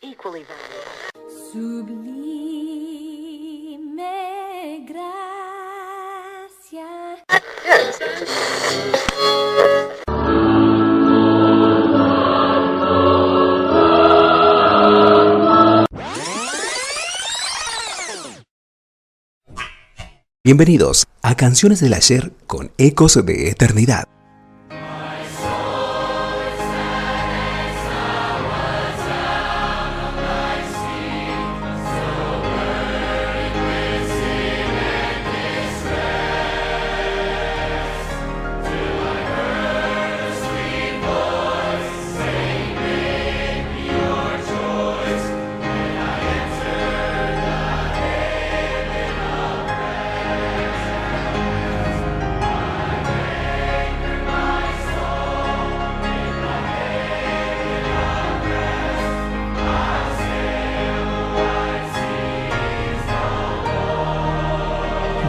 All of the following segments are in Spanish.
equally valuable. Sublime gracia. Bienvenidos a Canciones del Ayer con Ecos de Eternidad.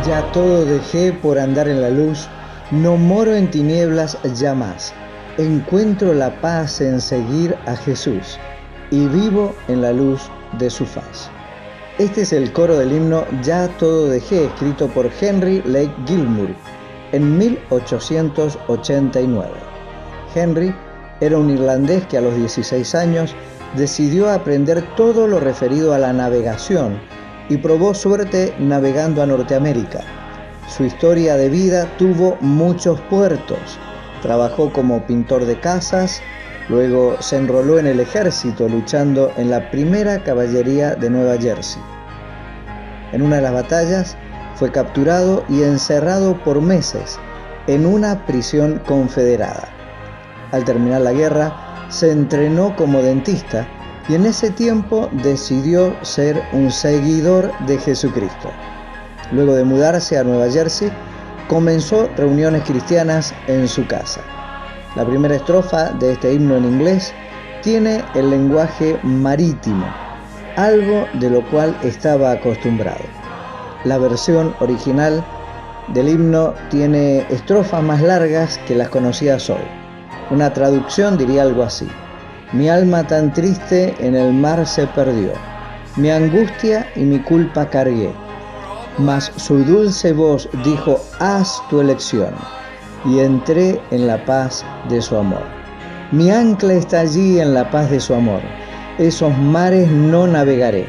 Ya todo dejé por andar en la luz, no moro en tinieblas ya más. Encuentro la paz en seguir a Jesús y vivo en la luz de su faz. Este es el coro del himno Ya todo dejé, escrito por Henry Lake Gilmour en 1889. Henry era un irlandés que a los 16 años decidió aprender todo lo referido a la navegación y probó suerte navegando a Norteamérica. Su historia de vida tuvo muchos puertos. Trabajó como pintor de casas, luego se enroló en el ejército luchando en la primera caballería de Nueva Jersey. En una de las batallas fue capturado y encerrado por meses en una prisión confederada. Al terminar la guerra, se entrenó como dentista y en ese tiempo decidió ser un seguidor de Jesucristo. Luego de mudarse a Nueva Jersey, comenzó reuniones cristianas en su casa. La primera estrofa de este himno en inglés tiene el lenguaje marítimo, algo de lo cual estaba acostumbrado. La versión original del himno tiene estrofas más largas que las conocidas hoy. Una traducción diría algo así. Mi alma tan triste en el mar se perdió. Mi angustia y mi culpa cargué. Mas su dulce voz dijo, haz tu elección. Y entré en la paz de su amor. Mi ancla está allí en la paz de su amor. Esos mares no navegaré.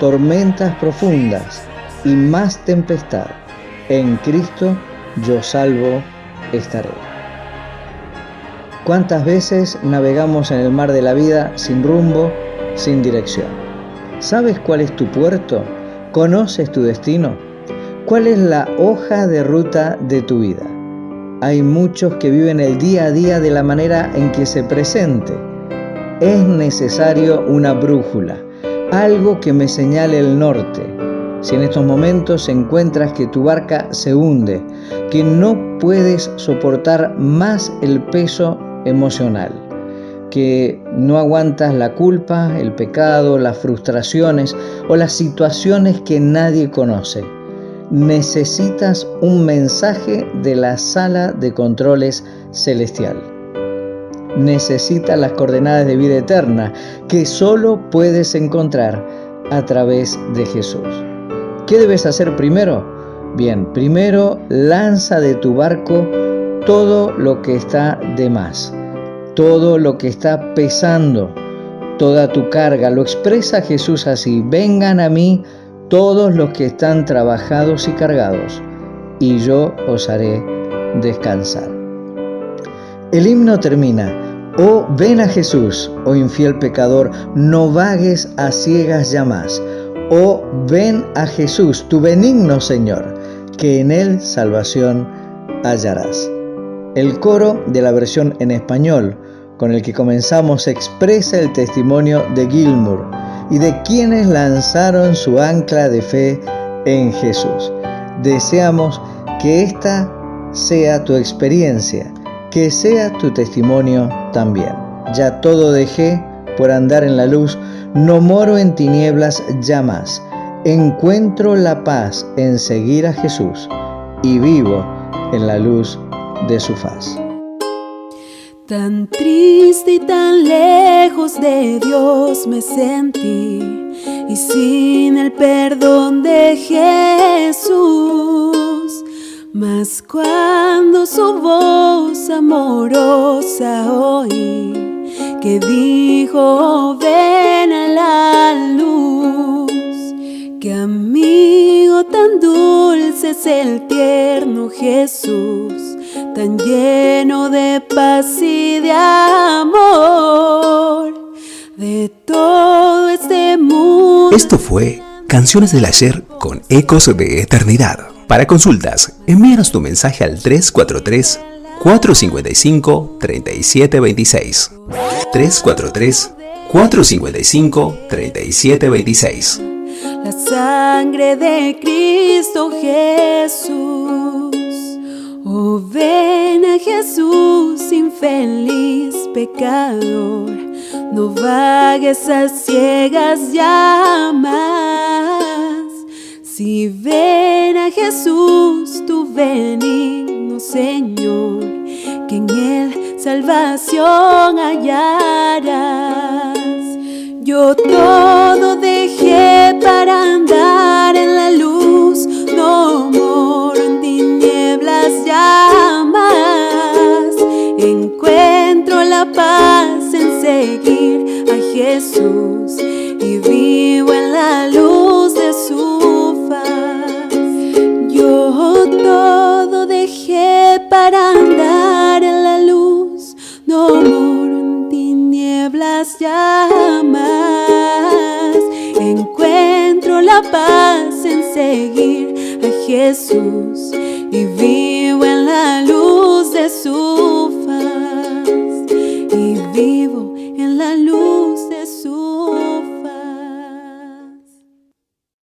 Tormentas profundas y más tempestad. En Cristo yo salvo estaré. ¿Cuántas veces navegamos en el mar de la vida sin rumbo, sin dirección? ¿Sabes cuál es tu puerto? ¿Conoces tu destino? ¿Cuál es la hoja de ruta de tu vida? Hay muchos que viven el día a día de la manera en que se presente. Es necesario una brújula, algo que me señale el norte. Si en estos momentos encuentras que tu barca se hunde, que no puedes soportar más el peso emocional, que no aguantas la culpa, el pecado, las frustraciones o las situaciones que nadie conoce. Necesitas un mensaje de la sala de controles celestial. Necesitas las coordenadas de vida eterna que solo puedes encontrar a través de Jesús. ¿Qué debes hacer primero? Bien, primero lanza de tu barco todo lo que está de más, todo lo que está pesando, toda tu carga. Lo expresa Jesús así, vengan a mí todos los que están trabajados y cargados, y yo os haré descansar. El himno termina, oh ven a Jesús, oh infiel pecador, no vagues a ciegas ya más. Oh ven a Jesús, tu benigno Señor, que en él salvación hallarás. El coro de la versión en español con el que comenzamos expresa el testimonio de Gilmour y de quienes lanzaron su ancla de fe en Jesús. Deseamos que esta sea tu experiencia, que sea tu testimonio también. Ya todo dejé por andar en la luz, no moro en tinieblas ya más. Encuentro la paz en seguir a Jesús y vivo en la luz de su faz. Tan triste y tan lejos de Dios me sentí y sin el perdón de Jesús. Mas cuando su voz amorosa oí, que dijo, ven a la luz, que amigo tan dulce es el tierno Jesús tan lleno de paz y de amor, de todo este mundo. Esto fue Canciones del Ayer con Ecos de Eternidad. Para consultas, envíanos tu mensaje al 343 455 3726. 343 455 3726. La sangre de Cristo Jesús Ven a Jesús, infeliz pecador, no vagues a ciegas ya. Si ven a Jesús, tu benigno Señor, que en Él salvación hallarás. Yo todo dejé para andar en la luz, no Encuentro la paz en seguir a Jesús y vivo en la luz de su faz. Yo todo dejé para andar en la luz, no moro en tinieblas ya más. Encuentro la paz en seguir a Jesús E vivo ela a luz de sua.